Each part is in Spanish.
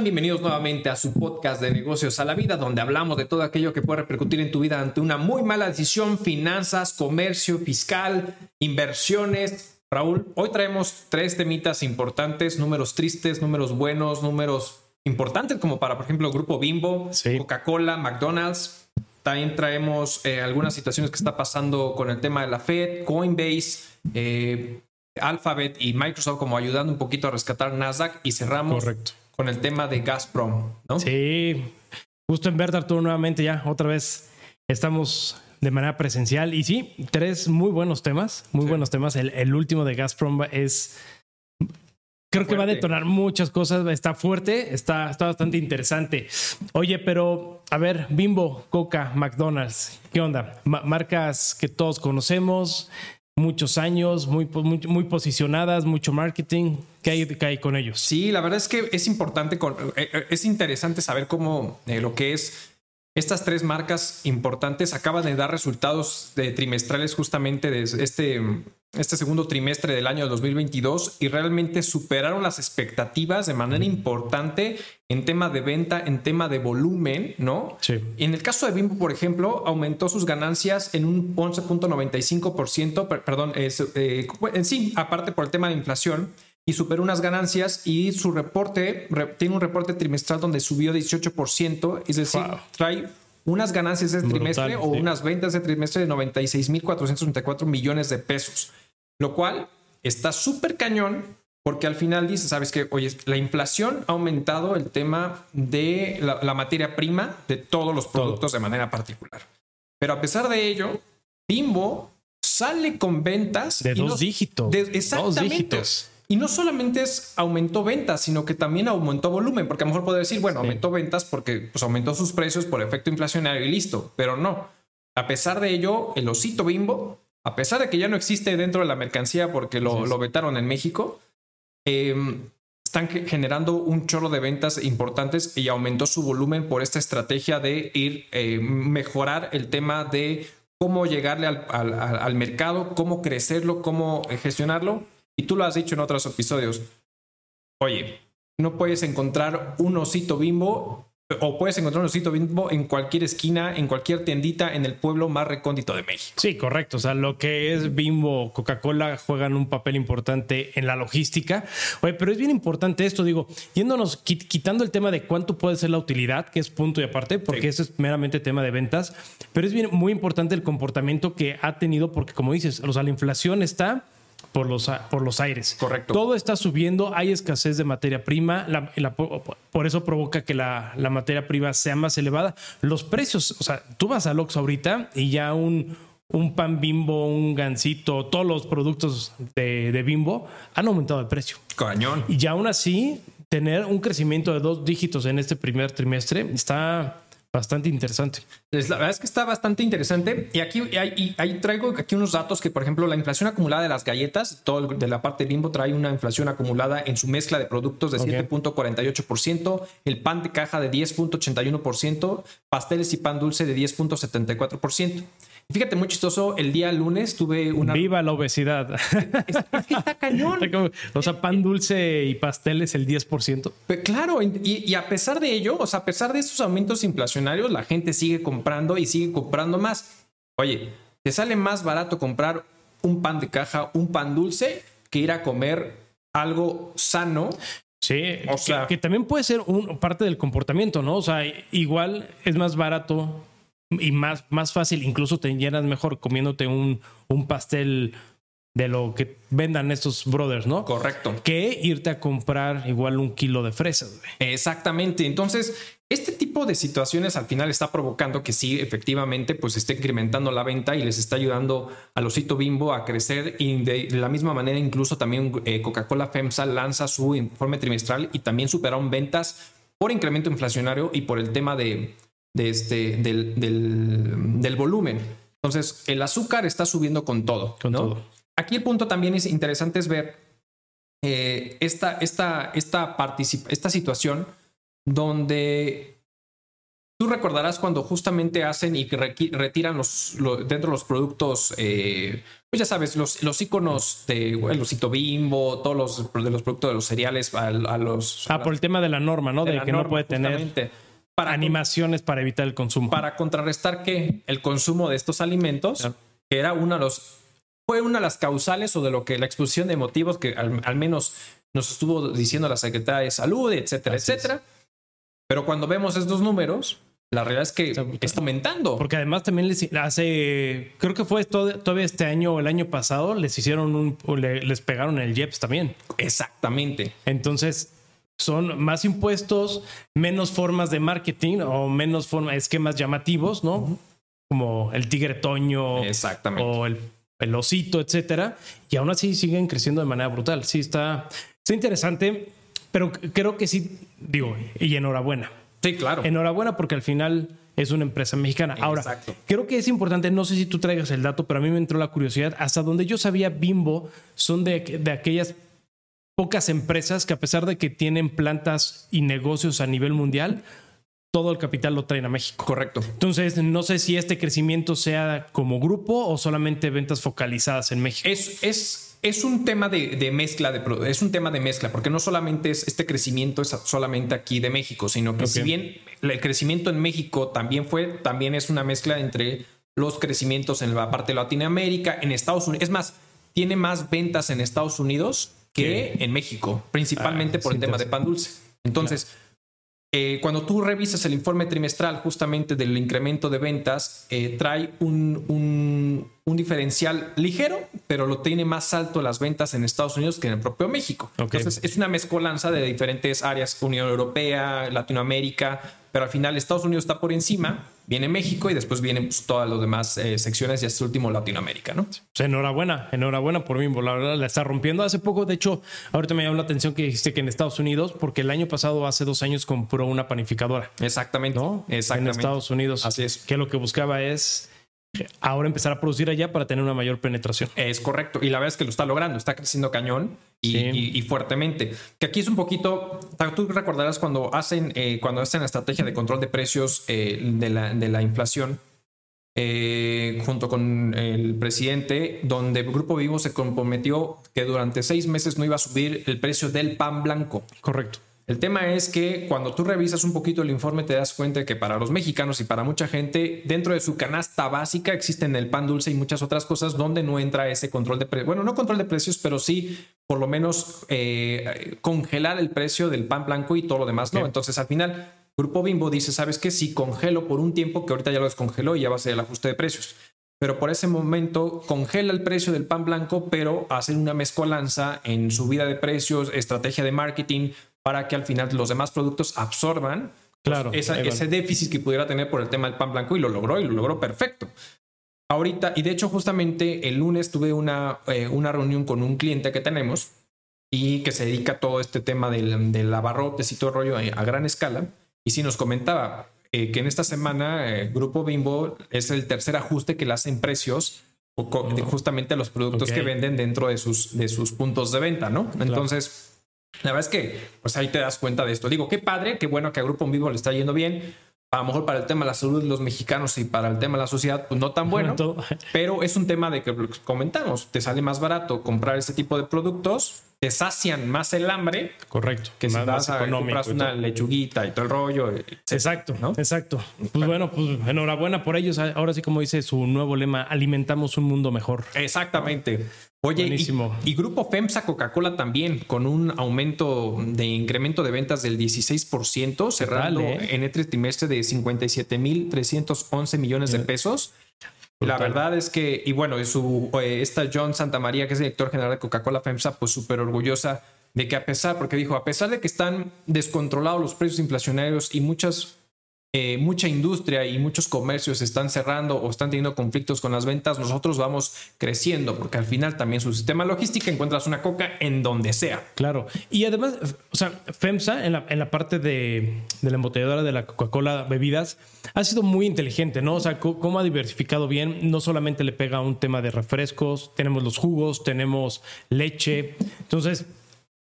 están? Bienvenidos nuevamente a su podcast de negocios a la vida, donde hablamos de todo aquello que puede repercutir en tu vida ante una muy mala decisión, finanzas, comercio, fiscal, inversiones. Raúl, hoy traemos tres temitas importantes, números tristes, números buenos, números importantes como para, por ejemplo, Grupo Bimbo, Coca-Cola, McDonald's. También traemos eh, algunas situaciones que está pasando con el tema de la Fed, Coinbase, eh, Alphabet y Microsoft como ayudando un poquito a rescatar Nasdaq y cerramos con el tema de Gazprom, ¿no? Sí, justo en ver Arturo nuevamente ya, otra vez estamos de manera presencial y sí, tres muy buenos temas, muy buenos temas. El, último de Gazprom es... Creo que va a detonar muchas cosas, está fuerte, está, está bastante interesante. Oye, pero a ver, Bimbo, Coca, McDonald's, ¿qué onda? marcas que todos conocemos, muchos años, muy, muy, posicionadas, mucho marketing. ¿Qué hay, hay, con ellos? Sí, la verdad es que es importante, eh, eh, es interesante saber cómo eh, lo que es estas tres marcas importantes acaban de dar resultados de trimestrales justamente de este, este segundo trimestre del año 2022 y realmente superaron las expectativas de manera importante en tema de venta, en tema de volumen, ¿no? Sí. En el caso de Bimbo, por ejemplo, aumentó sus ganancias en un 11.95%, perdón, eh, en sí, aparte por el tema de inflación y superó unas ganancias y su reporte tiene un reporte trimestral donde subió 18%, es decir, trae unas ganancias de trimestre o unas ventas de trimestre de 96.434 millones de pesos, lo cual está súper cañón porque al final dice, sabes que, oye, la inflación ha aumentado el tema de la, materia prima de todos los productos de manera particular. Pero a pesar de ello, Bimbo sale con ventas de dos dígitos. exactamente. Dos dígitos. Y no solamente es aumentó ventas, sino que también aumentó volumen, porque a lo mejor puede decir, bueno, aumentó ventas porque pues, aumentó sus precios por efecto inflacionario y listo, pero no. A pesar de ello, el osito bimbo, a pesar de que ya no existe dentro de la mercancía porque lo, lo vetaron en México, em, están generando un chorro de ventas importantes y aumentó su volumen por esta estrategia de ir eh, mejorar el tema de cómo llegarle al, al mercado, cómo crecerlo, cómo gestionarlo y tú lo has dicho en otros episodios. Oye, no puedes encontrar un osito bimbo o puedes encontrar un osito bimbo en cualquier esquina, en cualquier tiendita en el pueblo más recóndito de México. Sí, correcto. O sea, lo que es bimbo, Coca-Cola juegan un papel importante en la logística. Oye, pero es bien importante esto, digo, yéndonos, quitando el tema de cuánto puede ser la utilidad, que es punto y aparte, porque eso es meramente tema de ventas, pero es bien muy importante el comportamiento que ha tenido, porque como dices, o sea, la inflación está por los, por los aires. Correcto. Todo está subiendo, hay escasez de materia prima, por eso provoca que la, materia prima sea más elevada. Los precios, o sea, tú vas a Lox ahorita y ya un, un pan bimbo, un gansito, todos los productos de, de bimbo han aumentado de precio. Cañón. Y ya aún así, tener un crecimiento de dos dígitos en este primer trimestre está Bastante interesante. La verdad es que está bastante interesante. Y aquí ahí, traigo aquí unos datos que, por ejemplo, la inflación acumulada de las galletas, todo de la parte de Bimbo trae una inflación acumulada en su mezcla de productos de 7.48%, el pan de caja de 10.81%, pasteles y pan dulce de 10.74%. Fíjate, muy chistoso, el día lunes tuve una... ¡Viva la obesidad! está cañón. o sea, pan dulce y pasteles el 10%. claro, y, a pesar de ello, o sea, a pesar de esos aumentos inflacionarios, la gente sigue comprando y sigue comprando más. Oye, te sale más barato comprar un pan de caja, un pan dulce, que ir a comer algo sano. Sí, o sea, que, también puede ser un, parte del comportamiento, ¿no? O sea, igual es más barato y más, más fácil, incluso te llenas mejor comiéndote un, un pastel de lo que vendan estos brothers, ¿no? Correcto. Que irte a comprar igual un kilo de fresas. Exactamente. Entonces, este tipo de situaciones al final está provocando que sí, efectivamente, pues esté incrementando la venta y les está ayudando al osito bimbo a crecer. Y de la misma manera, incluso también eh, Coca-Cola FEMSA lanza su informe trimestral y también superaron ventas por incremento inflacionario y por el tema de, de este, del, del, volumen. Entonces, el azúcar está subiendo con todo. Con todo. Aquí el punto también es interesante es ver eh, esta, esta, esta, esta situación donde Tú recordarás cuando justamente hacen y retiran los, dentro de los productos, eh, pues ya sabes, los, los iconos de el osito bimbo, todos los de los productos de los cereales a, los. Ah, por el tema de la norma, ¿no? De, que no puede tener para, animaciones para evitar el consumo. Para contrarrestar que el consumo de estos alimentos, que era uno de los. Fue una de las causales o de lo que la exposición de motivos que al, menos nos estuvo diciendo la Secretaría de Salud, etcétera, etcétera. Pero cuando vemos estos números, la realidad es que está aumentando. Porque además también les hace, creo que fue todavía este año o el año pasado, les hicieron un, les pegaron el JEPS también. Exactamente. Entonces, son más impuestos, menos formas de marketing o menos formas, esquemas llamativos, ¿no? Como el tigre toño Exactamente. o el, el, osito, etcétera. Y aún así siguen creciendo de manera brutal. Sí, está, está interesante, pero creo que sí, digo, y enhorabuena Sí, claro. Enhorabuena porque al final es una empresa mexicana. Ahora, creo que es importante, no sé si tú traigas el dato, pero a mí me entró la curiosidad. Hasta donde yo sabía, Bimbo son de, de aquellas pocas empresas que a pesar de que tienen plantas y negocios a nivel mundial, todo el capital lo traen a México. Correcto. Entonces, no sé si este crecimiento sea como grupo o solamente ventas focalizadas en México. Es, es es un tema de, mezcla, de, es un tema de mezcla, porque no solamente es este crecimiento es solamente aquí de México, sino que si bien el crecimiento en México también fue, también es una mezcla entre los crecimientos en la parte de Latinoamérica, en Estados Unidos. Es más, tiene más ventas en Estados Unidos que en México, principalmente ah, por el tema de pan dulce. Entonces, eh, cuando tú revisas el informe trimestral justamente del incremento de ventas, eh, trae un, un, diferencial ligero, pero lo tiene más alto las ventas en Estados Unidos que en el propio México. Entonces es una mezcolanza de diferentes áreas, Unión Europea, Latinoamérica, pero al final Estados Unidos está por encima, viene México y después vienen pues, todas las demás eh, secciones y hasta último Latinoamérica, ¿no? Pues enhorabuena, enhorabuena por Bimbo, la verdad la está rompiendo. Hace poco, de hecho, ahorita me llamó la atención que dijiste que en Estados Unidos, porque el año pasado, hace dos años, compró una panificadora. Exactamente. ¿no? Exactamente. En Estados Unidos. Así es. Que lo que buscaba es ahora empezar a producir allá para tener una mayor penetración. Es correcto. Y la verdad es que lo está logrando, está creciendo cañón y, fuertemente. Que aquí es un poquito, tú recordarás cuando hacen, eh, cuando hacen la estrategia de control de precios eh, de, la, de, la, inflación. Eh, junto con el presidente, donde el Grupo Vivo se comprometió que durante seis meses no iba a subir el precio del pan blanco. Correcto. El tema es que cuando tú revisas un poquito el informe te das cuenta que para los mexicanos y para mucha gente dentro de su canasta básica existen el pan dulce y muchas otras cosas donde no entra ese control de precios. Bueno, no control de precios, pero sí por lo menos eh, congelar el precio del pan blanco y todo lo demás, ¿no? Entonces al final Grupo Bimbo dice, ¿sabes qué? Si congelo por un tiempo que ahorita ya lo descongeló y ya va a ser el ajuste de precios. Pero por ese momento congela el precio del pan blanco, pero hacen una mezcolanza en subida de precios, estrategia de marketing, para que al final los demás productos absorban pues, claro, ese déficit que pudiera tener por el tema del pan blanco y lo logró y lo logró perfecto. Ahorita, y de hecho justamente el lunes tuve una, eh, una reunión con un cliente que tenemos y que se dedica a todo este tema del, del abarrotes y todo rollo a, gran escala. Y sí nos comentaba eh, que en esta semana el eh, Grupo Bimbo es el tercer ajuste que le hacen precios justamente a los productos que venden dentro de sus, de sus puntos de venta, ¿no? Entonces... La verdad es que, pues ahí te das cuenta de esto. Digo, qué padre, qué bueno que a Grupo Vivo le está yendo bien. A lo mejor para el tema de la salud de los mexicanos y para el tema de la sociedad, pues no tan bueno. pero es un tema de que comentamos. Te sale más barato comprar ese tipo de productos te sacian más el hambre. Correcto. Que si vas a comprar una lechuguita y todo el rollo. Exacto, ¿no? Exacto. Pues bueno, pues enhorabuena por ellos. Ahora sí, como dice su nuevo lema, alimentamos un mundo mejor. Exactamente. Oye, y, Grupo FEMSA Coca-Cola también, con un aumento de incremento de ventas del 16%, cerrando eh? en este trimestre de 57.311 millones de pesos. La verdad es que, y bueno, su, eh, esta John Santa María, que es director general de Coca-Cola FEMSA, pues súper orgullosa de que a pesar, porque dijo, a pesar de que están descontrolados los precios inflacionarios y muchas eh, mucha industria y muchos comercios están cerrando o están teniendo conflictos con las ventas, nosotros vamos creciendo, porque al final también su sistema logístico encuentras una coca en donde sea. Claro. Y además, o sea, FEMSA en la, en la parte de, de, la embotelladora de la Coca-Cola bebidas ha sido muy inteligente, ¿no? O sea, cómo ha diversificado bien, no solamente le pega un tema de refrescos, tenemos los jugos, tenemos leche. Entonces,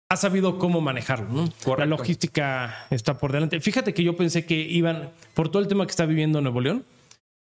ha sabido cómo manejarlo. ¿no? La logística está por delante. Fíjate que yo pensé que iban, por todo el tema que está viviendo Nuevo León,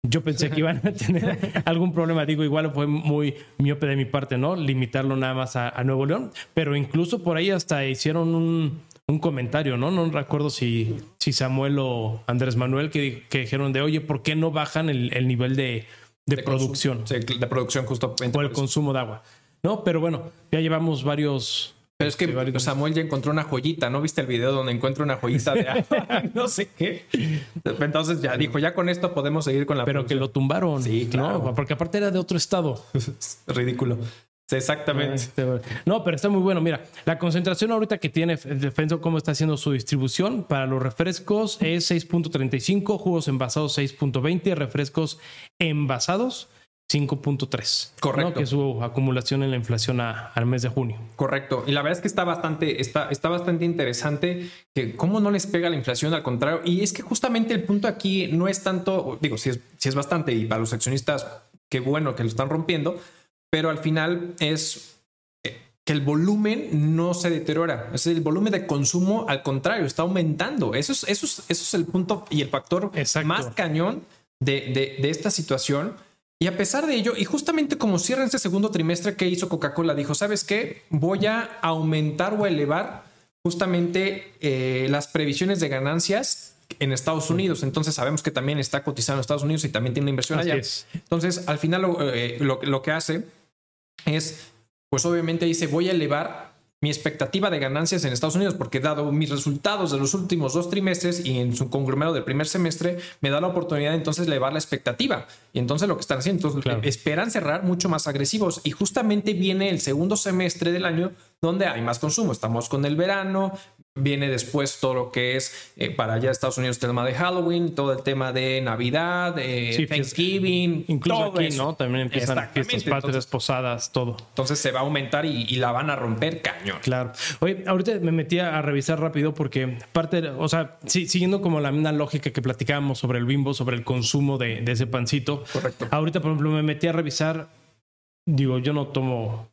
yo pensé que iban a tener algún problema. Digo, igual fue muy miope de mi parte, ¿no? Limitarlo nada más a, Nuevo León. Pero incluso por ahí hasta hicieron un, un comentario, ¿no? No recuerdo si, si Samuel o Andrés Manuel que, que dijeron de, oye, ¿por qué no bajan el, el nivel de, de, producción? Sí, de producción justo. O el consumo de agua. No, pero bueno, ya llevamos varios pero es que Samuel ya encontró una joyita, ¿no viste el video donde encuentra una joyita de no sé qué? Entonces ya dijo, ya con esto podemos seguir con la Pero que lo tumbaron. Sí, claro. Porque aparte era de otro estado. Ridículo. exactamente. Este, no, pero está muy bueno. Mira, la concentración ahorita que tiene el defenso, cómo está haciendo su distribución para los refrescos es 6.35, jugos envasados 6.20, refrescos envasados 5.3. Correcto. Que es su acumulación en la inflación al mes de junio. Correcto. Y la verdad es que está bastante, está, está bastante interesante que cómo no les pega la inflación, al contrario. Y es que justamente el punto aquí no es tanto, digo, si es, si es bastante, y para los accionistas, qué bueno que lo están rompiendo, pero al final es eh, que el volumen no se deteriora. Es el volumen de consumo, al contrario, está aumentando. Eso es, eso es, eso es el punto y el factor más cañón de, de, de esta situación y a pesar de ello, y justamente como cierra este segundo trimestre que hizo Coca-Cola, dijo, ¿sabes qué? Voy a aumentar o elevar justamente eh, las previsiones de ganancias en Estados Unidos. Entonces sabemos que también está cotizando en Estados Unidos y también tiene inversión allá. Entonces, al final eh, lo, lo que hace es, pues obviamente dice, voy a elevar mi expectativa de ganancias en Estados Unidos, porque dado mis resultados de los últimos dos trimestres y en su conglomerado del primer semestre, me da la oportunidad de entonces elevar la expectativa. Y entonces lo que están haciendo, entonces, esperan cerrar mucho más agresivos. Y justamente viene el segundo semestre del año donde hay más consumo. Estamos con el verano, Viene después todo lo que es eh, para allá Estados Unidos, el tema de Halloween, todo el tema de Navidad, de Thanksgiving, incluso aquí, ¿no? También empiezan fiestas patrias, posadas, todo. Entonces se va a aumentar y, la van a romper cañón. Claro. Oye, ahorita me metí a revisar rápido porque parte, o sea, siguiendo como la misma lógica que platicábamos sobre el bimbo, sobre el consumo de, de ese pancito. Correcto. Ahorita, por ejemplo, me metí a revisar, digo, yo no tomo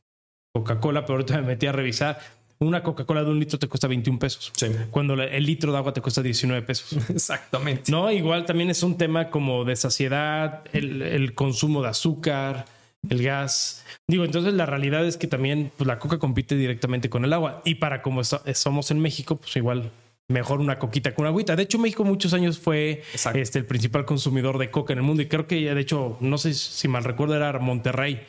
Coca-Cola, pero ahorita me metí a revisar una Coca-Cola de un litro te cuesta 21 pesos. Cuando el litro de agua te cuesta 19 pesos. Exactamente. No, igual también es un tema como de saciedad, el, consumo de azúcar, el gas. Digo, entonces la realidad es que también pues, la coca compite directamente con el agua. Y para como somos en México, pues igual mejor una coquita con agüita. De hecho, México muchos años fue este, el principal consumidor de coca en el mundo. Y creo que ya, de hecho, no sé si mal recuerdo, era Monterrey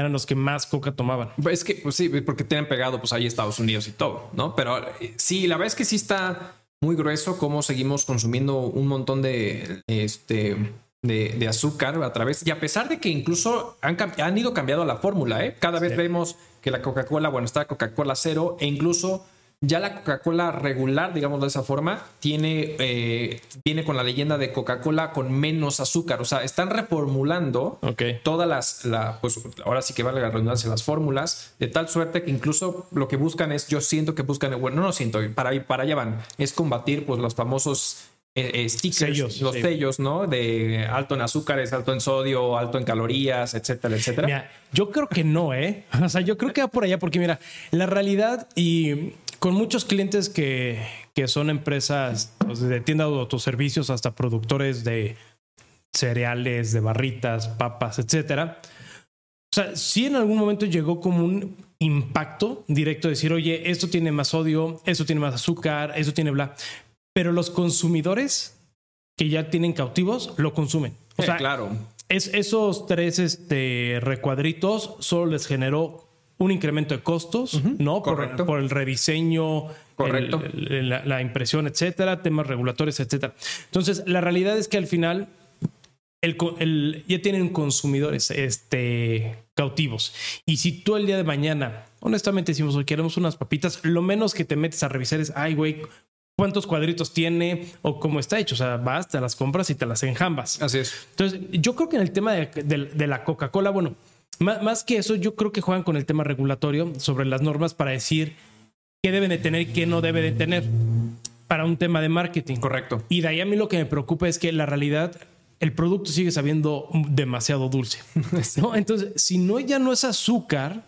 eran los que más coca tomaban. Es que, pues sí, porque tienen pegado pues ahí Estados Unidos y todo, ¿no? Pero eh, sí, la verdad es que sí está muy grueso cómo seguimos consumiendo un montón de, este, de, azúcar a través, y a pesar de que incluso han, han ido cambiando la fórmula, ¿eh? Cada vez vemos que la Coca-Cola, bueno, está Coca-Cola cero e incluso ya la Coca-Cola regular, digamos de esa forma, tiene, eh, viene con la leyenda de Coca-Cola con menos azúcar. O sea, están reformulando todas las, la, pues ahora sí que vale la redundancia, las fórmulas, de tal suerte que incluso lo que buscan es, yo siento que buscan, bueno, no lo siento, para, para allá van, es combatir pues los famosos eh, eh, stickers, los sellos, ¿no? De alto en azúcares, alto en sodio, alto en calorías, etcétera, etcétera. Mira, yo creo que no, ¿eh? O sea, yo creo que va por allá, porque mira, la realidad y con muchos clientes que, que son empresas pues, de tiendas de autoservicios hasta productores de cereales, de barritas, papas, etcétera. O sea, sí en algún momento llegó como un impacto directo de decir, oye, esto tiene más sodio, esto tiene más azúcar, esto tiene bla. Pero los consumidores que ya tienen cautivos lo consumen. O sea, claro. Es, esos tres este, recuadritos solo les generó un incremento de costos, ¿no? Por, por, el rediseño, Correcto. la, impresión, etcétera, temas regulatorios, etcétera. Entonces, la realidad es que al final el, ya tienen consumidores este, cautivos. Y si tú el día de mañana, honestamente decimos, hoy queremos unas papitas, lo menos que te metes a revisar es, ay, güey, cuántos cuadritos tiene o cómo está hecho. O sea, vas, te las compras y te las enjambas. Así es. Entonces, yo creo que en el tema de la Coca-Cola, bueno, más, que eso, yo creo que juegan con el tema regulatorio sobre las normas para decir qué deben de tener y qué no debe de tener para un tema de marketing. Correcto. Y de ahí a mí lo que me preocupa es que la realidad, el producto sigue sabiendo demasiado dulce. ¿no? Entonces, si no ya no es azúcar,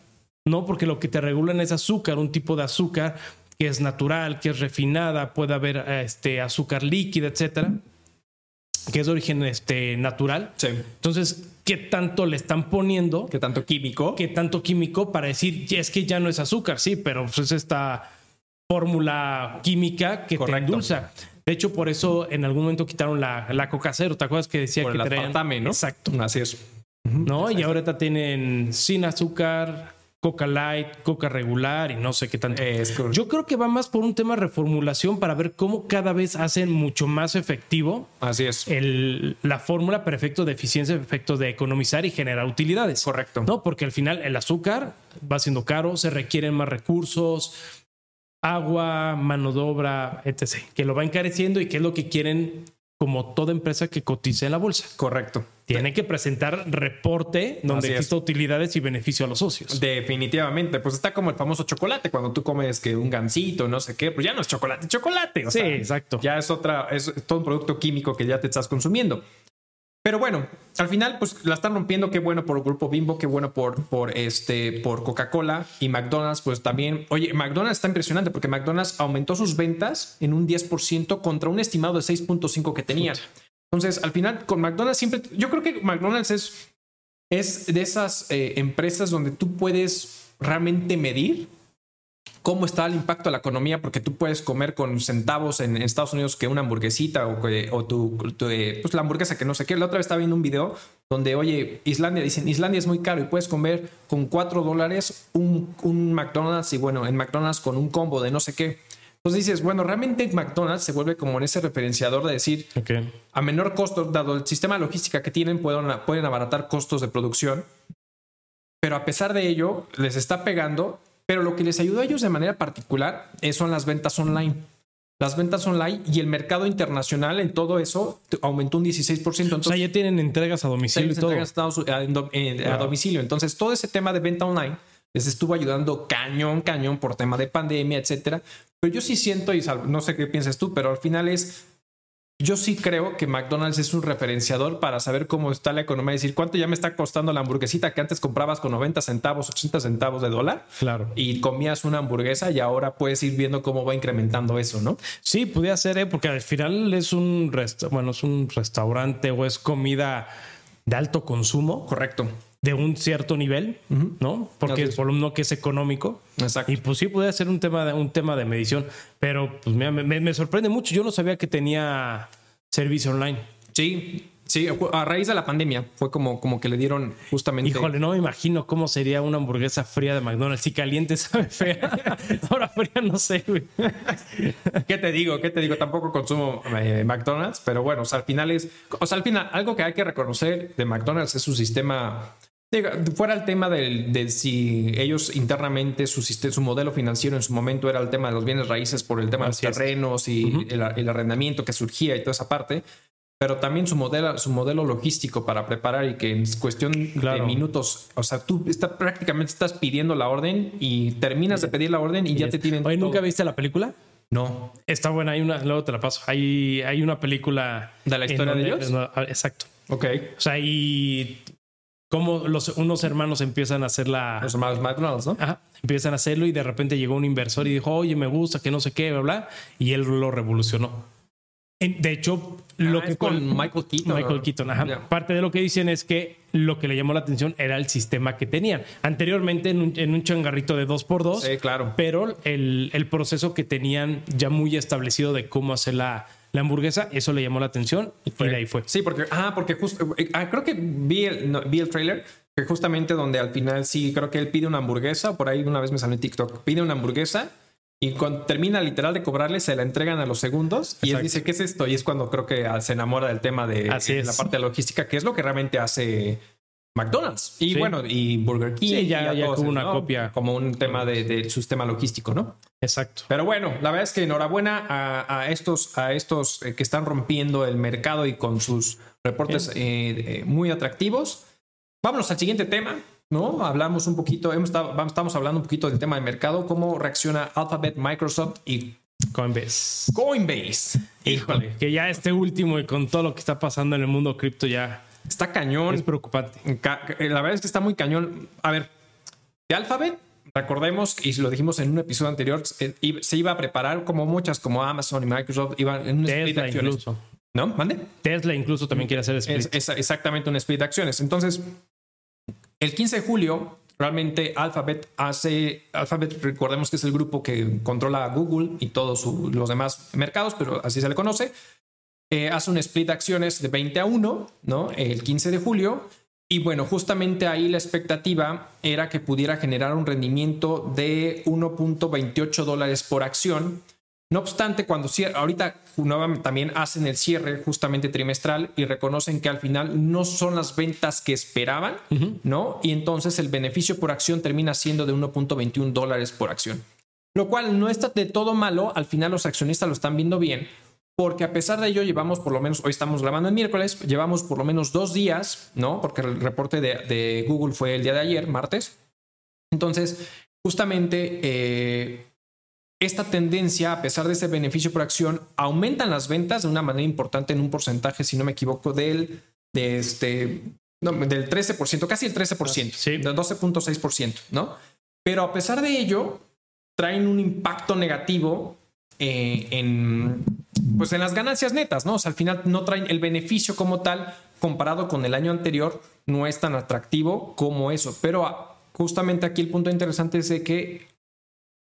No, porque lo que te regulan es azúcar, un tipo de azúcar que es natural, que es refinada, puede haber este azúcar líquida, etcétera, que es de origen este, natural. Sí. Entonces, ¿qué tanto le están poniendo? ¿Qué tanto químico? ¿Qué tanto químico para decir, es que ya no es azúcar? Sí, pero pues es esta fórmula química que Correcto. te endulza. De hecho, por eso en algún momento quitaron la, la coca cero. ¿Te acuerdas que decía Por que el traían? ¿no? Exacto. Así es. ¿No? Y ahorita tienen sin azúcar, coca light, coca regular y no sé qué tanto. Yo creo que va más por un tema de reformulación para ver cómo cada vez hacen mucho más efectivo Así es. el- la fórmula para efectos de eficiencia, efectos de economizar y generar utilidades. Correcto. No, porque al final el azúcar va siendo caro, se requieren más recursos, agua, mano de obra, etc. Que lo va encareciendo y que es lo que quieren como toda empresa que cotice en la bolsa. Correcto. Tienen que presentar reporte donde exista utilidades y beneficio a los socios. Definitivamente, pues está como el famoso chocolate, cuando tú comes que un gansito, no sé qué, pues ya no es chocolate, chocolate. o sí, sea, exacto. ya es otra, es todo un producto químico que ya te estás consumiendo. Pero bueno, al final, pues la están rompiendo. Qué bueno por el grupo Bimbo, qué bueno por, por este, por Coca-Cola y McDonald's, pues también. Oye, McDonald's está impresionante porque McDonald's aumentó sus ventas en un 10% contra un estimado de 6.5 que tenía. Entonces, al final, con McDonald's siempre, yo creo que McDonald's es, es de esas eh, empresas donde tú puedes realmente medir cómo está el impacto a la economía, porque tú puedes comer con centavos en, en Estados Unidos que una hamburguesita o, que- o tu, tu, eh, pues la hamburguesa que no sé qué. La otra vez estaba viendo un video donde, oye, Islandia, dicen, Islandia es muy caro y puedes comer con 4 dólares un, un McDonald's y bueno, en McDonald's con un combo de no sé qué. Entonces dices, bueno, realmente McDonald's se vuelve como en ese referenciador de decir, Ok. a menor costo, dado el sistema de logística que tienen, pueden, pueden abaratar costos de producción. Pero a pesar de ello, les está pegando. Pero lo que les ayudó a ellos de manera particular eh, son las ventas online. Las ventas online y el mercado internacional en todo eso aumentó un 16%. O sea, Entonces, ya tienen entregas a domicilio y todo. a domicilio. Entonces, todo ese tema de venta online les estuvo ayudando cañón, cañón por tema de pandemia, etcétera. Pero yo sí siento, y no sé qué piensas tú, pero al final es. Yo sí creo que McDonald's es un referenciador para saber cómo está la economía, decir cuánto ya me está costando la hamburguesita que antes comprabas con 90 centavos, 80 centavos de dólar Claro. y comías una hamburguesa y ahora puedes ir viendo cómo va incrementando eso, ¿no? Sí, podría ser, ¿eh? porque al final es un, bueno, es un restaurante o es comida de alto consumo Correcto. De un cierto nivel, ¿no? Porque Así es es. por lo que es económico. Exacto. Y pues sí, podría ser un tema de, un tema de medición, pero pues mira, me sorprende mucho. Yo no sabía que tenía servicio online. Sí, sí, a raíz de la pandemia fue como, como que le dieron justamente. Híjole, no me imagino cómo sería una hamburguesa fría de McDonald's. Si caliente sabe fea. Ahora fría no sé, güey. ¿Qué te digo? ¿Qué te digo? Tampoco consumo eh, McDonald's, pero bueno, o sea, al final es, o sea, al final, algo que hay que reconocer de McDonald's es su sistema. Fuera el tema del- de, si ellos internamente, su, su modelo financiero en su momento era el tema de los bienes raíces por el tema Así de es. los terrenos y el, el arrendamiento que surgía y toda esa parte, pero también su modelo, su modelo logístico para preparar y que en cuestión Claro. de minutos, o sea, tú está, prácticamente estás pidiendo la orden y terminas de pedir la orden y ya te tienen. Oye, ¿nunca todo. viste la película? No. Está buena, hay una, luego te la paso. Hay, hay una película. ¿De la historia de donde- ellos? no, ah, exacto. Ok. O sea, y cómo los, unos hermanos empiezan a hacer la. Los hermanos McDonald's, ¿no? Ajá, empiezan a hacerlo y de repente llegó un inversor y dijo, oye, me gusta, que no sé qué, bla, bla. Y él lo revolucionó. De hecho, lo Ah, que es con Michael Keaton. Michael. Keaton, ajá. Parte de lo que dicen es que lo que le llamó la atención era el sistema que tenían. Anteriormente en un, en un changarrito de dos por dos, Sí, claro. pero el, el proceso que tenían ya muy establecido de cómo hacer la, la hamburguesa, eso le llamó la atención y de ahí fue. Sí, porque, ah, porque justo, eh, ah, creo que vi el, no, vi el trailer, que justamente donde al final sí, creo que él pide una hamburguesa, por ahí una vez me salió en TikTok, pide una hamburguesa y cuando termina literal de cobrarle, se la entregan a los segundos y él dice, ¿qué es esto? Y es cuando creo que ah, se enamora del tema de, Así la parte de logística, que es lo que realmente hace McDonald's. Y Sí. bueno, y Burger King. Sí, ya- y ya como una ¿no? copia. Como un tema de, de sistema logístico, ¿no? Exacto. Pero bueno, la verdad es que enhorabuena a, a estos, a estos eh, que están rompiendo el mercado y con sus reportes eh, eh, muy atractivos. Vámonos al siguiente tema, ¿no? Hablamos un poquito, hemos estamos hablando un poquito del tema de mercado, cómo reacciona Alphabet, Microsoft y Coinbase. Coinbase. Híjole, Que ya este último y con todo lo que está pasando en el mundo cripto ya está cañón. es preocupante. La verdad es que está muy cañón. A ver, de Alphabet, recordemos, y lo dijimos en un episodio anterior, se iba a preparar como muchas, como Amazon y Microsoft, iban en un split de acciones. Incluso. ¿No? ¿Mande? Tesla incluso también quiere hacer split. Es, exactamente un split de acciones. Entonces, el 15 de julio, realmente Alphabet hace, Alphabet recordemos que es el grupo que controla Google y todos los demás mercados, pero así se le conoce, eh, hace un split de acciones de 20 a 1, ¿no? El 15 de julio. Y bueno, justamente ahí la expectativa era que pudiera generar un rendimiento de 1.28 dólares por acción no obstante, cuando ahorita también hacen el cierre justamente trimestral y reconocen que al final no son las ventas que esperaban, ¿no? Y entonces el beneficio por acción termina siendo de 1.21 dólares por acción. Lo cual no está de todo malo, al final los accionistas lo están viendo bien, porque a pesar de ello llevamos por lo menos, hoy estamos grabando el miércoles, llevamos por lo menos dos días, ¿no? Porque el reporte de, de Google fue el día de ayer, martes. Entonces, justamente... Eh, esta tendencia, a pesar de ese beneficio por acción, aumentan las ventas de una manera importante en un porcentaje, si no me equivoco, del, de este, del 13%, casi el 13%, sí. del 12.6%, ¿no? Pero a pesar de ello, traen un impacto negativo eh, en, pues en las ganancias netas, ¿no? O sea, al final no traen el beneficio como tal, comparado con el año anterior, no es tan atractivo como eso. Pero ah, justamente aquí el punto interesante es de que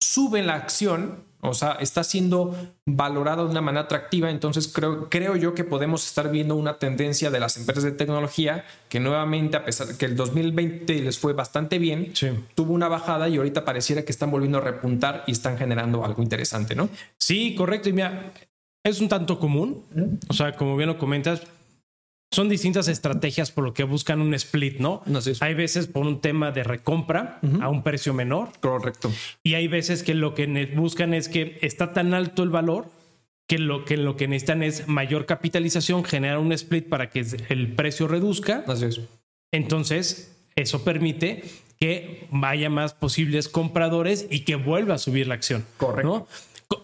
sube la acción, o sea, está siendo valorada de una manera atractiva, entonces creo, creo yo que podemos estar viendo una tendencia de las empresas de tecnología que nuevamente, a pesar de que el 2020 les fue bastante bien, tuvo una bajada y ahorita pareciera que están volviendo a repuntar y están generando algo interesante, ¿no? Sí, correcto. Y mira, es un tanto común, o sea, como bien lo comentas, son distintas estrategias por lo que buscan un split, ¿no? no hay veces por un tema de recompra a un precio menor. Correcto. Y hay veces que lo que buscan es que está tan alto el valor que lo que, lo que necesitan es mayor capitalización, generar un split para que el precio reduzca. Así es. Entonces, eso permite que vaya más posibles compradores y que vuelva a subir la acción. Correcto.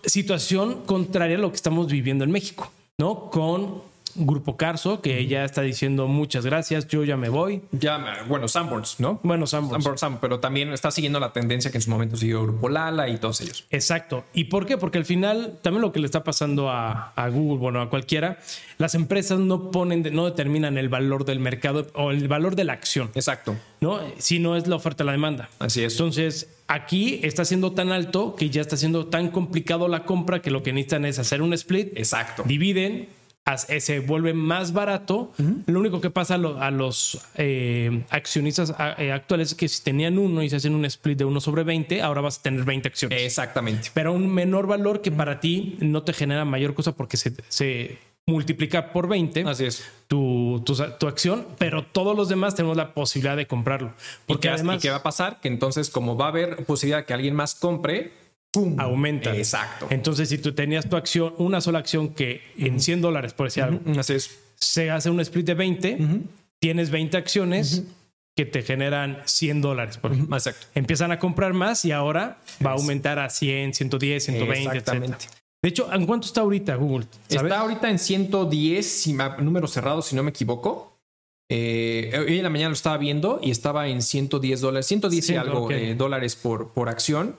Situación contraria a lo que estamos viviendo en México, ¿no? Con Grupo Carso, que ya está diciendo muchas gracias, yo ya me voy. Ya, bueno, Sanborns, ¿no? Bueno, Sanborns. pero también está siguiendo la tendencia que en su momento siguió Grupo Lala y todos ellos. Exacto. ¿Y por qué? Porque al final, también lo que le está pasando a, Google, bueno, a cualquiera, las empresas no ponen, no determinan el valor del mercado o el valor de la acción. Exacto. ¿No? Si no es la oferta y la demanda. Así es. Entonces, aquí está siendo tan alto que ya está siendo tan complicado la compra que lo que necesitan es hacer un split. Exacto. Dividen se vuelve más barato. Lo único que pasa a, los eh, accionistas eh, actuales es que si tenían uno y se hacen un split de uno sobre 20, ahora vas a tener 20 acciones. Exactamente. Pero un menor valor que para ti no te genera mayor cosa porque se, multiplica por 20. Así es. Tu, tu, acción, pero todos los demás tenemos la posibilidad de comprarlo. Porque además. ¿Y qué va a pasar? Que entonces, como va a haber posibilidad que alguien más compre, aumenta. Exacto. Entonces, si tú tenías tu acción, una sola acción que en 100 dólares, por decir algo, se hace un split de 20, tienes 20 acciones que te generan 100 dólares. Por Exacto. Empiezan a comprar más y ahora va a aumentar a 100, 110, 120, Exactamente. De hecho, ¿en cuánto está ahorita Google? Está ahorita en 110, número cerrado, si no me equivoco. Eh, hoy en la mañana lo estaba viendo y estaba en 110 dólares, 110 y algo eh, dólares por, por acción.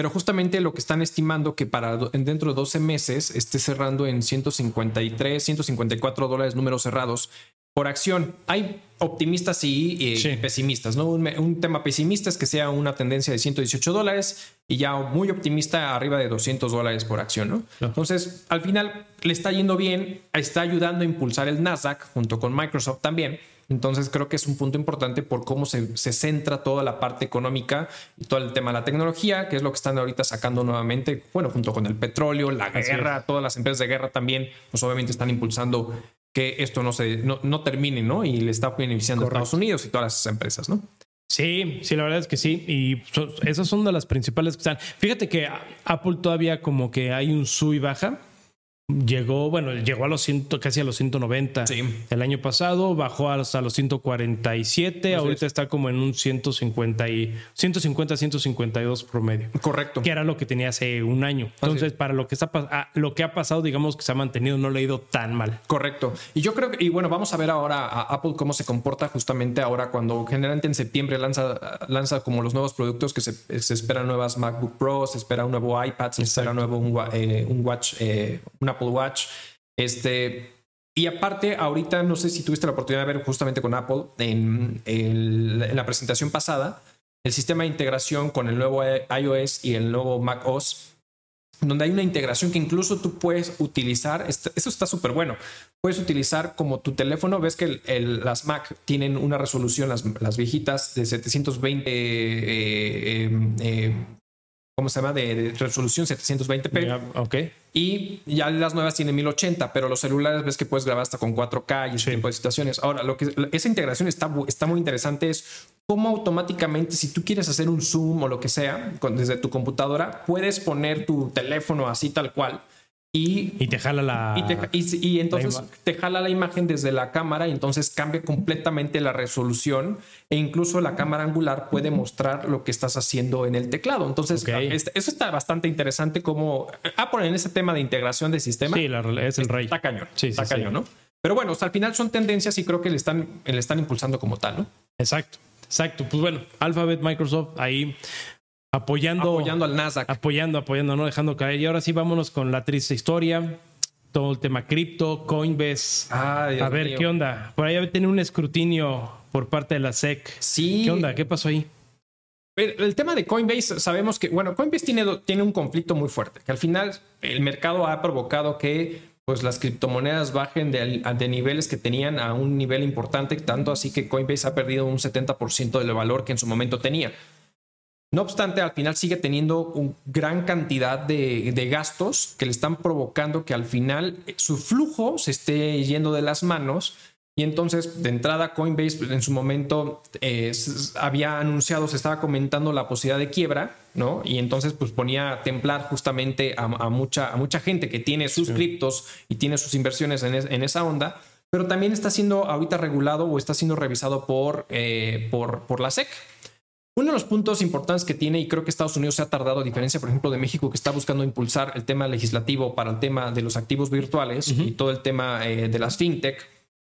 Pero justamente lo que están estimando que para dentro de 12 meses esté cerrando en 153, 154 dólares números cerrados por acción. Hay optimistas y, pesimistas, ¿no? Un, tema pesimista es que sea una tendencia de 118 dólares y ya muy optimista arriba de 200 dólares por acción, ¿no? Entonces, al final le está yendo bien, está ayudando a impulsar el Nasdaq junto con Microsoft también entonces creo que es un punto importante por cómo se, centra toda la parte económica y todo el tema de la tecnología, que es lo que están ahorita sacando nuevamente, bueno, junto con el petróleo, la guerra, todas las empresas de guerra también, pues obviamente están impulsando que esto no, se, no, termine, ¿no? Y le está beneficiando a Estados Unidos y todas las empresas, ¿no? Sí, sí, la verdad es que sí. Y esas son de las principales que están. Fíjate que Apple todavía como que hay un sub y baja llegó, bueno, llegó a los 100, casi a los 190 Sí. el año pasado, bajó hasta los 147, Así ahorita es. está como en un 150 y 150 152 promedio. Correcto. Que era lo que tenía hace un año. Entonces, para lo que está ah, lo que ha pasado, digamos que se ha mantenido, no le ha ido tan mal. Correcto. Y yo creo que, y bueno, vamos a ver ahora a Apple cómo se comporta justamente ahora cuando generalmente en septiembre lanza, lanza como los nuevos productos que se, se espera nuevas MacBook Pro, se espera un nuevo iPad, se espera nuevo un, eh, un Watch, eh, un Apple Watch. Este, y aparte, ahorita no sé si tuviste la oportunidad de ver justamente con Apple en, la presentación pasada, el sistema de integración con el nuevo iOS y el nuevo Mac OS donde hay una integración que incluso tú puedes utilizar. Esto- Eso está súper bueno. Puedes utilizar como tu teléfono. Ves que las Mac tienen una resolución, las, las viejitas, de 720. eh, eh, eh, ¿Cómo se llama? De, resolución 720p. Ya, ok. Y ya las nuevas tienen 1080, pero los celulares ves que puedes grabar hasta con 4K y ese Sí. tipo de situaciones. Ahora, lo que esa integración está, está muy interesante es cómo automáticamente, si tú quieres hacer un zoom o lo que sea con- desde tu computadora, puedes poner tu teléfono así tal cual y, Y te jala la. y, te- y- y entonces te jala la imagen desde la cámara y entonces cambia completamente la resolución e incluso la cámara angular puede mostrar lo que estás haciendo en el teclado. Entonces, este- eso está bastante interesante como Apple en ese tema de integración de sistema. Sí, la es el rey. Está cañón. Sí, sí, está sí. cañón, ¿no? Pero bueno, o sea, al final son tendencias y creo que le están, le están impulsando como tal, ¿no? Exacto. Exacto. Pues bueno, Alphabet, Microsoft ahí apoyando. Apoyando al Nasdaq. apoyando, apoyando, no dejando caer. Y ahora sí, vámonos con la triste historia. Todo el tema cripto, Coinbase. Ay, a ver, mío. ¿qué onda? Por ahí había tenido un escrutinio por parte de la SEC. Sí. ¿Qué onda? ¿Qué pasó ahí? El, tema de Coinbase, sabemos que, bueno, Coinbase tiene, tiene un conflicto muy fuerte, que al final el mercado ha provocado que pues las criptomonedas bajen de, de niveles que tenían a un nivel importante, tanto así que Coinbase ha perdido un 70% del valor que en su momento tenía. No obstante, al final sigue teniendo una gran cantidad de, de gastos que le están provocando que al final eh, su flujo se esté yendo de las manos. Y entonces, de entrada, Coinbase en su momento eh, había anunciado, se estaba comentando la posibilidad de quiebra, ¿no? Y entonces, pues ponía a templar justamente a, a mucha, a mucha gente que tiene sus criptos y tiene sus inversiones en, es- en esa onda, pero también está siendo ahorita regulado o está siendo revisado por, eh, por, por la SEC. Uno de los puntos importantes que tiene, y creo que Estados Unidos se ha tardado, a diferencia, por ejemplo, de México, que está buscando impulsar el tema legislativo para el tema de los activos virtuales y todo el tema eh, de las fintech,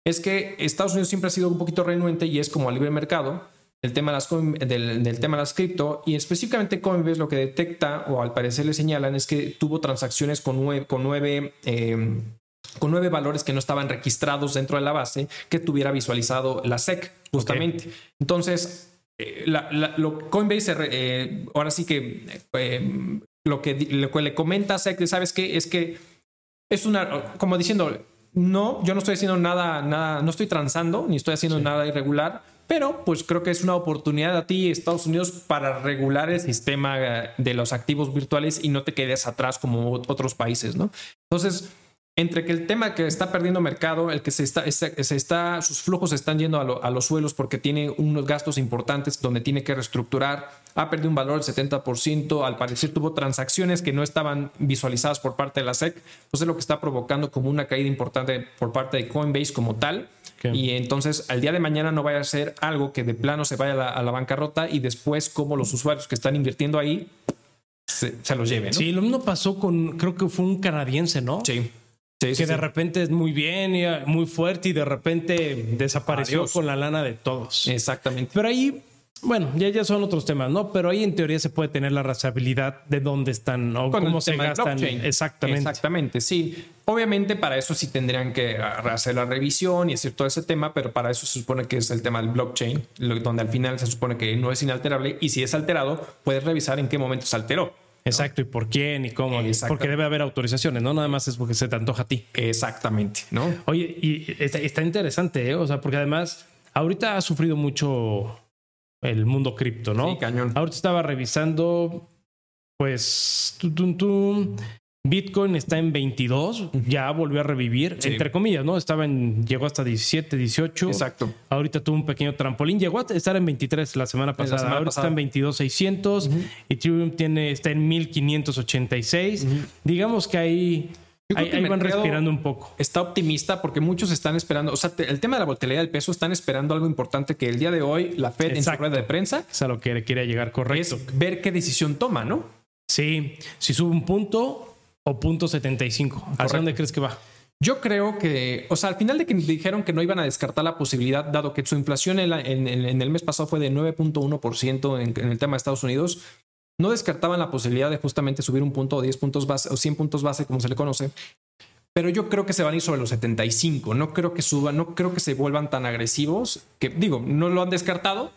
es que Estados Unidos siempre ha sido un poquito renuente y es como a libre mercado el tema de las del, del tema de las cripto y específicamente Coinbase lo que detecta o al parecer le señalan es que tuvo transacciones con nueve, con nueve eh, con nueve valores que no estaban registrados dentro de la base que tuviera visualizado la SEC justamente. Entonces, eh, la- la- lo Coinbase, eh, ahora sí que eh, lo, que lo que le comenta a SEC, ¿sabes qué? Es que es una, como diciendo, no, yo no estoy haciendo nada, nada, no estoy transando, ni estoy haciendo nada irregular, pero pues creo que es una oportunidad a ti, Estados Unidos, para regular el sistema eh, de los activos virtuales y no te quedes atrás como ot- otros países, ¿no? Entonces, entre que el tema que está perdiendo mercado, el que se está, se está sus flujos se están yendo a, lo- a los suelos porque tiene unos gastos importantes donde tiene que reestructurar, ha perdido un valor del 70%, al parecer tuvo transacciones que no estaban visualizadas por parte de la SEC, entonces lo que está provocando como una caída importante por parte de Coinbase como tal. Y entonces al día de mañana no vaya a ser algo que de plano se vaya a la, a la bancarrota y después como los usuarios que están invirtiendo ahí se, se los lleven. ¿no? Sí, lo mismo pasó con, creo que fue un canadiense, ¿no? sí. Sí, sí, que de sí. repente es muy bien y ah, muy fuerte y de repente desapareció Adiós. con la lana de todos. Exactamente. Pero ahí, bueno, ya, ya son otros temas, ¿no? Pero ahí en teoría se puede tener la razabilidad de dónde están o Con cómo se gastan. Exactamente. Exactamente, sí. Obviamente para eso sí tendrían que hacer la revisión y hacer todo ese tema, pero para eso se supone que es el tema del blockchain, lo- donde al final se supone que no es inalterable y si es alterado, puedes revisar en qué momento se alteró. Exacto, y por quién y cómo. Porque debe haber autorizaciones, ¿no? Nada más es porque se te antoja a ti. Exactamente, ¿no? Oye, y está, está interesante, ¿eh? O sea, porque además, ahorita ha sufrido mucho el mundo cripto, ¿no? Sí, cañón. Ahorita estaba revisando, pues, tum, tum, tum, Bitcoin está en 22, ya volvió a revivir, Sí. entre comillas, ¿no? Estaba en, llegó hasta 17, 18. Exacto. Ahorita tuvo un pequeño trampolín, llegó a estar en 23 la semana pasada, semana pasada. está en 22,600, Ethereum tiene, está en 1586. Digamos que ahí ahí, van respirando un poco. Está optimista porque muchos están esperando, o sea, el tema de la volatilidad del peso están esperando algo importante que el día de hoy la Fed en su rueda de prensa es a lo que quiere llegar correcto. Es ver qué decisión toma, ¿no? Sí, si sube un punto o punto 75. ¿A dónde crees que va? Yo creo que, o sea, al final de que dijeron que no iban a descartar la posibilidad, dado que su inflación en, el mes pasado fue de 9.1% en, en el tema de Estados Unidos, no descartaban la posibilidad de justamente subir un punto o 10 puntos base o 100 puntos base, como se le conoce. Pero yo creo que se van a ir sobre los 75. No creo que suban, no creo que se vuelvan tan agresivos. Que digo, no lo han descartado,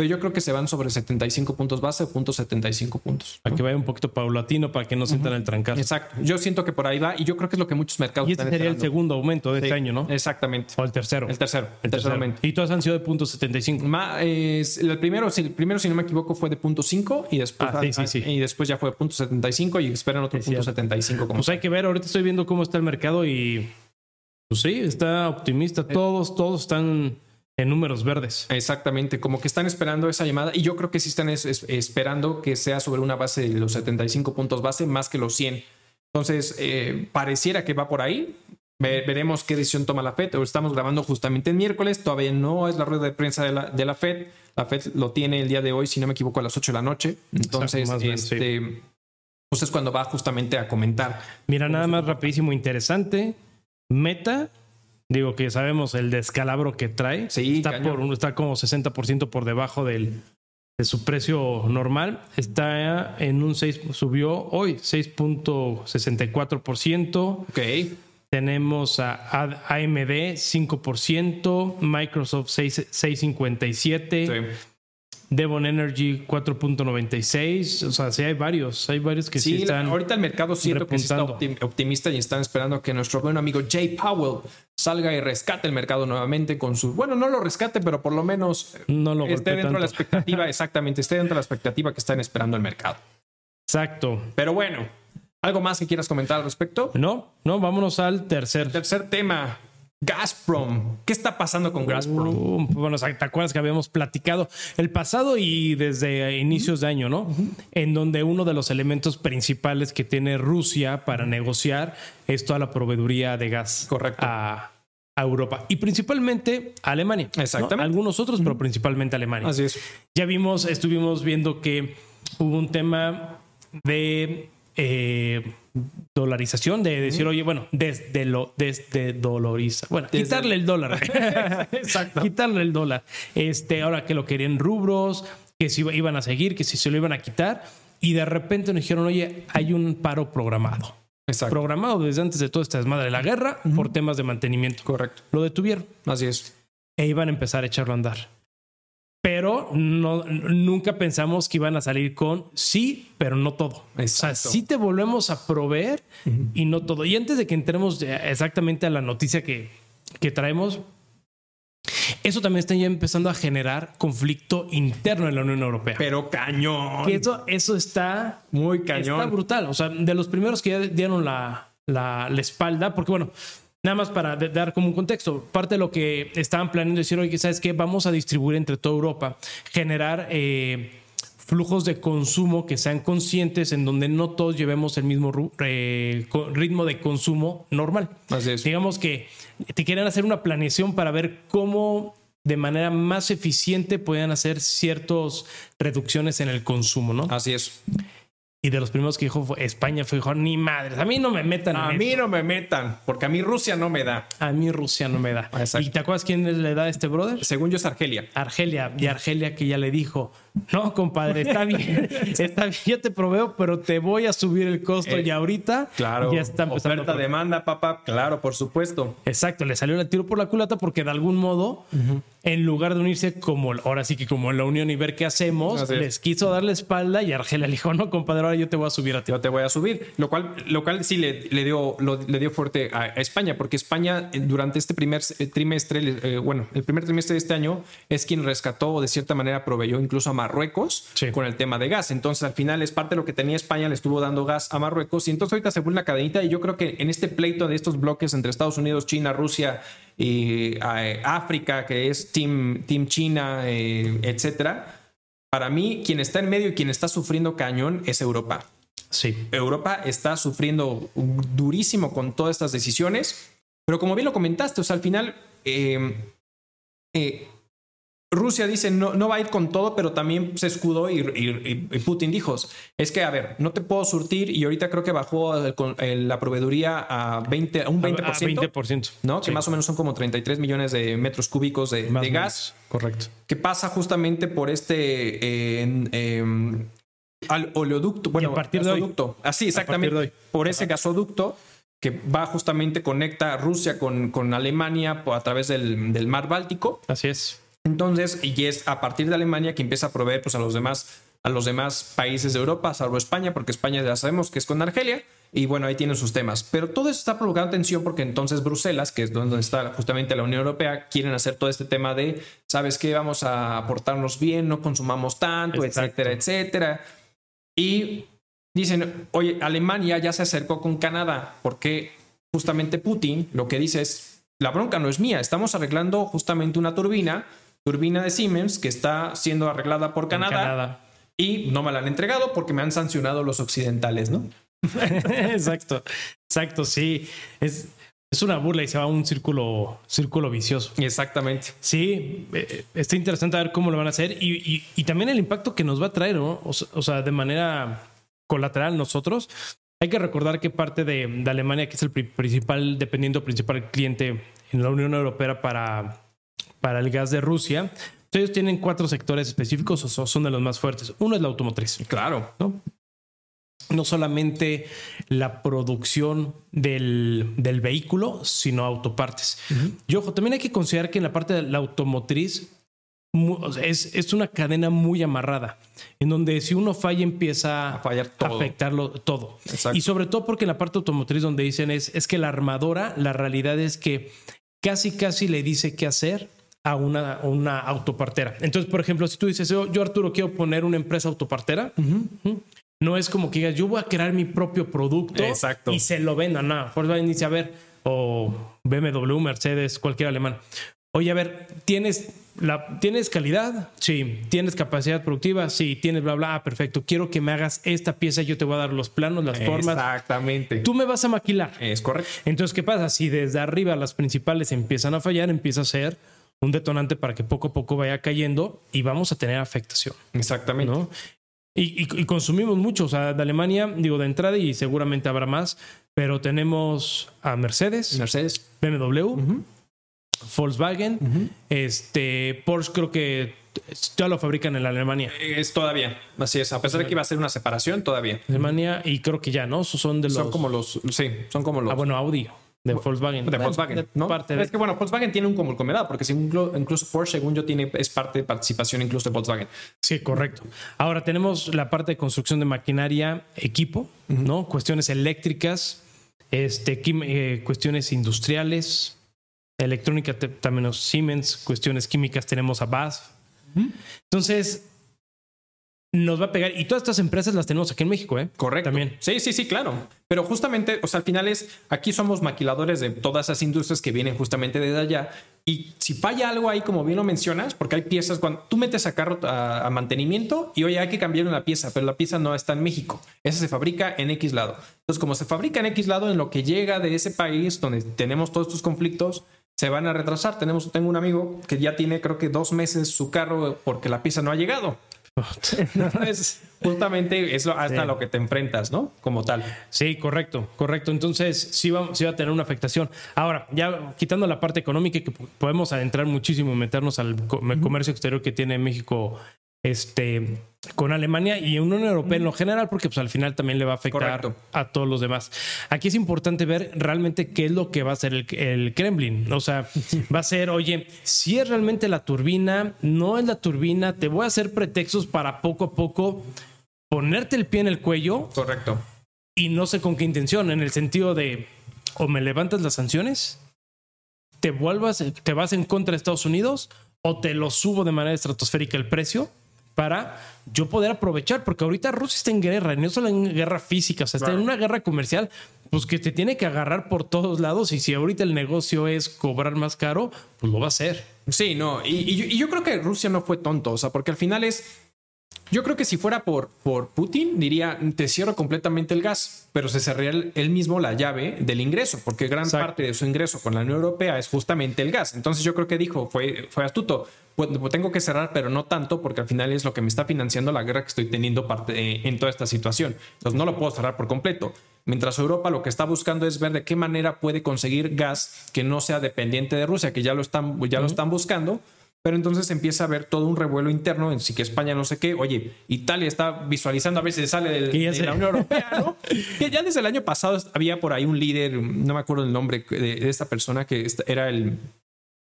pero yo creo que se van sobre 75 puntos base o puntos 75 puntos. Para que vaya un poquito paulatino, para que no sientan el trancazo. Exacto. Yo siento que por ahí va y yo creo que es lo que muchos mercados Y este sería el segundo aumento de este año, ¿no? Exactamente. O el tercero. El tercero. El, tercer aumento. Y todos han sido de punto 75. el, primero, el primero, si no me equivoco, fue de punto 5 y después, ah, sí, sí, y después ya fue de punto 75 y esperan otro punto 75. pues hay que ver, ahorita estoy viendo cómo está el mercado y pues sí, está optimista. Eh. Todos, todos están en números verdes. Exactamente, como que están esperando esa llamada y yo creo que sí están esperando que sea sobre una base de los 75 puntos base más que los 100. Entonces, eh, pareciera que va por ahí. veremos qué decisión toma la FED. Estamos grabando justamente el miércoles, todavía no es la rueda de prensa de la, de la FED. La FED lo tiene el día de hoy, si no me equivoco, a las 8 de la noche. Entonces, este, pues es cuando va justamente a comentar. Mira, nada más rapidísimo, interesante. Meta Digo que sabemos el descalabro que trae. Sí, está, por, está como 60% por debajo del, de su precio normal. Está en un 6, subió hoy 6.64%. Ok. Tenemos a AMD 5%, Microsoft 6.57%. Sí. Devon Energy 4.96. O sea, sí hay varios, hay varios que sí, sí están. Ahorita el mercado siento que está optimista y están esperando que nuestro buen amigo Jay Powell salga y rescate el mercado nuevamente con su. Bueno, no lo rescate, pero por lo menos no lo esté dentro de la expectativa, exactamente, esté dentro de la expectativa que están esperando el mercado. Exacto. Pero bueno, ¿algo más que quieras comentar al respecto? No, no, vámonos al tercer. Tercer tema. Gazprom. ¿Qué está pasando con Gazprom? Uh, bueno, ¿te acuerdas que habíamos platicado el pasado y desde inicios de año, ¿no? En donde uno de los elementos principales que tiene Rusia para negociar es toda la proveeduría de gas Correcto. A, Europa y principalmente a Alemania. Exactamente. Algunos otros, pero principalmente Alemania. Así es. Ya vimos, estuvimos viendo que hubo un tema de eh, dolarización, de decir, oye, bueno, desde lo, desde doloriza. Bueno, quitarle el dólar. Exacto. quitarle el dólar. Este, ahora que lo querían rubros, que si iban a seguir, que si se lo iban a quitar. Y de repente nos dijeron, oye, hay un paro programado. Exacto. Programado desde antes de toda esta desmadre de la guerra por temas de mantenimiento. Correcto. Lo detuvieron. Así es. E iban a empezar a echarlo a andar pero no, nunca pensamos que iban a salir con sí, pero no todo. O sea, sí te volvemos a proveer y no todo. Y antes de que entremos exactamente a la noticia que, que traemos, eso también está ya empezando a generar conflicto interno en la Unión Europea. Pero cañón. Que eso, eso está muy cañón. Está brutal. O sea, de los primeros que ya dieron la, la, la espalda, porque bueno, Nada más para dar como un contexto, parte de lo que estaban planeando decir, oye, ¿sabes qué? Vamos a distribuir entre toda Europa, generar eh, flujos de consumo que sean conscientes en donde no todos llevemos el mismo ritmo de consumo normal. Así es. Digamos que te quieren hacer una planeación para ver cómo de manera más eficiente puedan hacer ciertas reducciones en el consumo, ¿no? Así es. Y de los primeros que dijo fue España, fue dijo, ni madres, a mí no me metan. A mí no me metan, porque a mí Rusia no me da. A mí Rusia no me da. Exacto. ¿Y te acuerdas quién le da a este brother? Según yo es Argelia. Argelia. Y Argelia que ya le dijo, no, compadre, está bien, está bien, yo te proveo, pero te voy a subir el costo y ahorita claro, ya está empezando. Oferta, demanda, papá, claro, por supuesto. Exacto, le salió el tiro por la culata porque de algún modo, en lugar de unirse como, ahora sí que como en la unión y ver qué hacemos, les quiso dar la espalda y Argelia le dijo, no, compadre, ahora yo te voy a subir a ti. Yo te voy a subir, lo cual, lo cual sí le, le dio, le dio fuerte a, España, porque España eh, durante este primer eh, trimestre, eh, bueno, el primer trimestre de este año es quien rescató, de cierta manera proveyó incluso a Marruecos con el tema de gas. Entonces, al final es parte de lo que tenía España, le estuvo dando gas a Marruecos. Y entonces ahorita se vuelve una cadenita. Y yo creo que en este pleito de estos bloques entre Estados Unidos, China, Rusia y eh, África, que es Team, team China, eh, etcétera, para mí, quien está en medio y quien está sufriendo cañón es Europa. Sí. Europa está sufriendo durísimo con todas estas decisiones, pero como bien lo comentaste, o sea, al final eh, eh, Rusia dice no, no va a ir con todo, pero también se escudó y, y- y Putin dijo, es que, a ver, no te puedo surtir y ahorita creo que bajó el- con- el- la proveeduría a, 20, a un 20%, A 20%. ¿no? Que más o menos son como 33 millones de metros cúbicos de, gas. Correcto. que pasa justamente por este eh, em, al oleoducto, bueno, a partir de hoy. gasoducto. Así, exactamente, partir de hoy. por ese gasoducto que va justamente, conecta Rusia con, con Alemania a través del, del mar Báltico. Así es. Entonces, y es a partir de Alemania que empieza a proveer pues, a los demás a los demás países de Europa, salvo España, porque España ya sabemos que es con Argelia, y bueno, ahí tienen sus temas. Pero todo eso está provocando tensión porque entonces Bruselas, que es donde está justamente la Unión Europea, quieren hacer todo este tema de, ¿sabes qué? Vamos a aportarnos bien, no consumamos tanto, Exacto. etcétera, etcétera. Y dicen, oye, Alemania ya se acercó con Canadá, porque justamente Putin lo que dice es, la bronca no es mía, estamos arreglando justamente una turbina, turbina de Siemens, que está siendo arreglada por Canadá, Canadá. y no me la han entregado porque me han sancionado los occidentales, ¿no? exacto. Exacto, sí. Es, es una burla y se va a un círculo, círculo vicioso. Exactamente. Sí, eh, está interesante ver cómo lo van a hacer y, y- y también el impacto que nos va a traer, ¿no? O, se- o sea, de manera colateral nosotros. Hay que recordar que parte de, de Alemania, que es el pri- principal, dependiendo principal cliente en la Unión Europea para, para el gas de Rusia, ellos tienen cuatro sectores específicos, o so- son de los más fuertes. Uno es la automotriz. Claro. ¿no? No solamente la producción del, del vehículo, sino autopartes. Y ojo, también hay que considerar que en la parte de la automotriz es, es una cadena muy amarrada, en donde si uno falla empieza A fallar todo. afectarlo todo. Exacto. Y sobre todo porque en la parte automotriz donde dicen es, es que la armadora, la realidad es que casi casi le dice qué hacer a una, una autopartera. Entonces, por ejemplo, si tú dices, yo, yo, Arturo quiero poner una empresa autopartera, no es como que digas, yo voy a crear mi propio producto Exacto. y se lo vendan. No, Volkswagen dice, a ver, o BMW, Mercedes, cualquier alemán. Oye, a ver, ¿tienes, la, ¿tienes calidad? Sí. ¿Tienes capacidad productiva? Sí. ¿Tienes bla, bla? Ah, perfecto. Quiero que me hagas esta pieza. Yo te voy a dar los planos, las formas. Exactamente. Tú me vas a maquilar. Es correcto. Entonces, ¿qué pasa? Si desde arriba las principales empiezan a fallar, empieza a ser un detonante para que poco a poco vaya cayendo y vamos a tener afectación, Exactamente. ¿no? Y, y- y consumimos mucho, o sea, de Alemania, digo, de entrada y seguramente habrá más, pero tenemos a Mercedes, Mercedes. BMW, Volkswagen, este, Porsche creo que ya lo fabrican en la Alemania. Es todavía. Así es. A pesar de que iba a ser una separación, todavía. Alemania y creo que ya, ¿no? Son de los... Son como los. Sí, son como los. Ah, bueno, Audi, de Volkswagen. de Volkswagen, De ¿no? parte de- Es que bueno, Volkswagen tiene un conglomerado, porque incluso Porsche, según yo, tiene, es parte de participación incluso de Volkswagen. Sí, correcto. Ahora tenemos la parte de construcción de maquinaria, equipo, ¿no? Cuestiones eléctricas, este, eh, cuestiones industriales, electrónica también Siemens, cuestiones químicas tenemos a BASF. Entonces, nos va a pegar. Y todas estas empresas las tenemos aquí en México, ¿eh? Correcto. También. Sí, sí, sí, claro. Pero justamente, o sea, al final es, aquí somos maquiladores de todas esas industrias que vienen justamente desde allá. Y si falla algo ahí, como bien lo mencionas, porque hay piezas, cuando tú metes a carro a, a mantenimiento y oye, hay que cambiar una pieza, pero la pieza no está en México. Esa se fabrica en X lado. Entonces, como se fabrica en X lado, en lo que llega de ese país donde tenemos todos estos conflictos, se van a retrasar. Tenemos, tengo un amigo que ya tiene, creo que dos meses su carro porque la pieza no ha llegado. Entonces, justamente es hasta Sí. lo que te enfrentas, ¿no? Como tal. Sí, correcto, correcto. Entonces sí va, sí va a tener una afectación. Ahora, ya quitando la parte económica, que po- podemos adentrar muchísimo, meternos al co- comercio exterior que tiene México este, con Alemania y Unión Europea en lo general, porque pues, al final también le va a afectar Correcto. a todos los demás. Aquí es importante ver realmente qué es lo que va a hacer el, el Kremlin. O sea, va a ser, oye, si es realmente la turbina, no es la turbina, te voy a hacer pretextos para poco a poco ponerte el pie en el cuello Correcto. y no sé con qué intención, en el sentido de o me levantas las sanciones, te vuelvas, te vas en contra de Estados Unidos o te lo subo de manera estratosférica el precio para yo poder aprovechar, porque ahorita Rusia está en guerra, y no solo en guerra física, o sea, está Claro. en una guerra comercial, pues que te tiene que agarrar por todos lados y si ahorita el negocio es cobrar más caro, pues lo va a hacer. Sí, no. Y, y yo- y yo creo que Rusia no fue tonto, o sea, porque al final es. Yo creo que si fuera por, por Putin, diría, te cierro completamente el gas, pero se cerraría él, él mismo la llave del ingreso, porque gran Exacto. parte de su ingreso con la Unión Europea es justamente el gas. Entonces yo creo que dijo, fue, fue astuto, pues, pues, tengo que cerrar, pero no tanto, porque al final es lo que me está financiando la guerra que estoy teniendo parte, eh, en toda esta situación. Entonces no lo puedo cerrar por completo. Mientras Europa lo que está buscando es ver de qué manera puede conseguir gas que no sea dependiente de Rusia, que ya lo están, ya lo están buscando. Pero entonces empieza a haber todo un revuelo interno en sí que España no sé qué. Oye, Italia está visualizando a veces sale del- de la Unión Europea, ¿no? que ya desde el año pasado había por ahí un líder, no me acuerdo el nombre de, de esta persona que era el,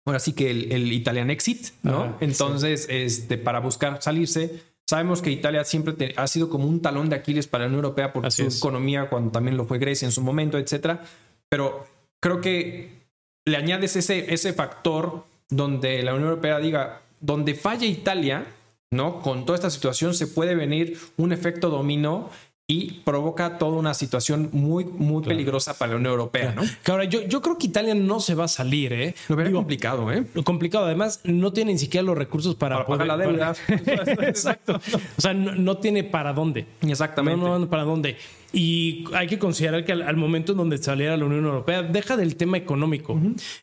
ahora sí que el, el Italian Exit, ¿no? Entonces, este, para buscar salirse, sabemos que Italia siempre te- ha sido como un talón de Aquiles para la Unión Europea por Así su es. economía, cuando también lo fue Grecia en su momento, etcétera. Pero creo que le añades ese, ese factor donde la Unión Europea diga, donde falla Italia, ¿no? Con toda esta situación se puede venir un efecto dominó y provoca toda una situación muy, muy peligrosa para la Unión Europea, ¿no? Que ahora, yo, yo creo que Italia no se va a salir, ¿eh? Lo Digo, complicado, ¿eh? Lo complicado, además, no tiene ni siquiera los recursos para, Para pagar la deuda. para- Exacto. O sea, no, no tiene para dónde. Exactamente. No, no, para dónde. Y hay que considerar que al, al momento en donde saliera la Unión Europea, deja del tema económico,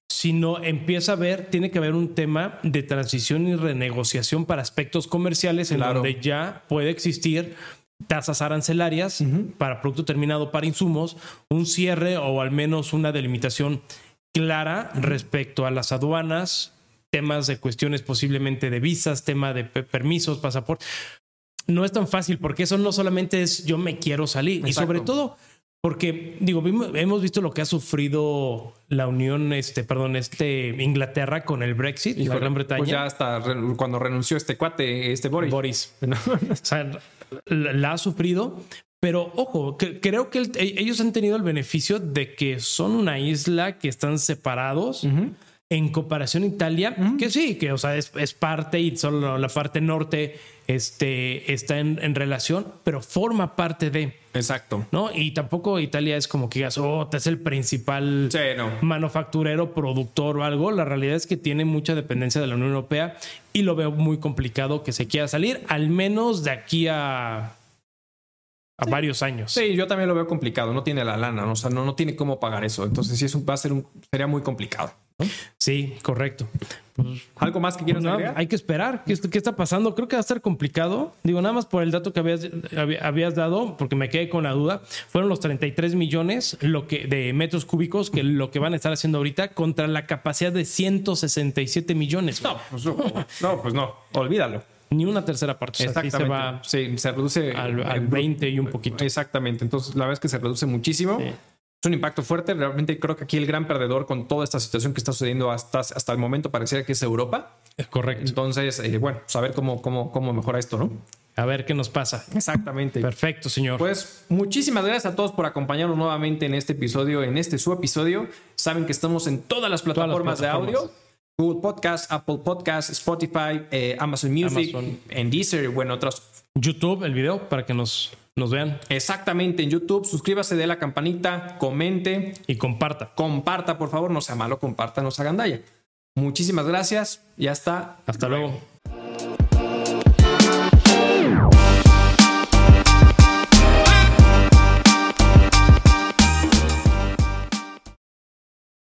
sino empieza a ver, tiene que haber un tema de transición y renegociación para aspectos comerciales en Claro. donde ya puede existir tasas arancelarias para producto terminado para insumos, un cierre o al menos una delimitación clara respecto a las aduanas, temas de cuestiones posiblemente de visas, tema de pe- permisos, pasaportes. No es tan fácil porque eso no solamente es yo me quiero salir y Exacto. sobre todo porque digo vimos- hemos visto lo que ha sufrido la Unión este perdón este Inglaterra con el Brexit la Híjole, Gran Bretaña Pues ya hasta re- cuando renunció este cuate, este Boris. Boris o sea, la, ha sufrido, pero ojo, que- creo que el- e- ellos han tenido el beneficio de que son una isla que están separados. En comparación a Italia, que sí, que o sea, es, es parte y solo la parte norte este, está en, en relación, pero forma parte de, Exacto. ¿no? Y tampoco Italia es como que digas, oh, te es el principal Sí, no. manufacturero, productor o algo. La realidad es que tiene mucha dependencia de la Unión Europea y lo veo muy complicado que se quiera salir, al menos de aquí a, a varios años. Sí, yo también lo veo complicado. No tiene la lana, ¿no? o sea, no, no tiene cómo pagar eso. Entonces, sí, es un, va a ser un, sería muy complicado. Sí, correcto. ¿Algo más que quieras No, agregar? hay que esperar. ¿Qué, qué está pasando? Creo que va a estar complicado. Digo, nada más por el dato que habías, había- habías dado, porque me quedé con la duda. Fueron los 33 millones lo que, de metros cúbicos que lo que van a estar haciendo ahorita contra la capacidad de 167 millones. No, pues no, no, pues no, olvídalo. Ni una tercera parte. O sea, sí Exactamente. se va Sí, se reduce al, al el- 20 y un poquito. Exactamente. Entonces, la verdad es que se reduce muchísimo. Sí. Es un impacto fuerte. Realmente creo que aquí el gran perdedor con toda esta situación que está sucediendo hasta, hasta el momento pareciera que es Europa. Es correcto. Entonces, eh, bueno, saber cómo, cómo, cómo mejora esto, ¿no? A ver qué nos pasa. Exactamente. Perfecto, señor. Pues muchísimas gracias a todos por acompañarnos nuevamente en este episodio, en este su episodio. Saben que estamos en todas las Todas las plataformas, de audio. Google Podcast, Apple Podcast, Spotify, eh, Amazon Music, Amazon. en Deezer bueno, otros. YouTube, el video, para que nos, nos vean Exactamente en YouTube. Suscríbase, dé la campanita, comente, y comparta. comparta, por favor. No sea malo, comparta, no se hagan daño. Muchísimas gracias y hasta Hasta luego.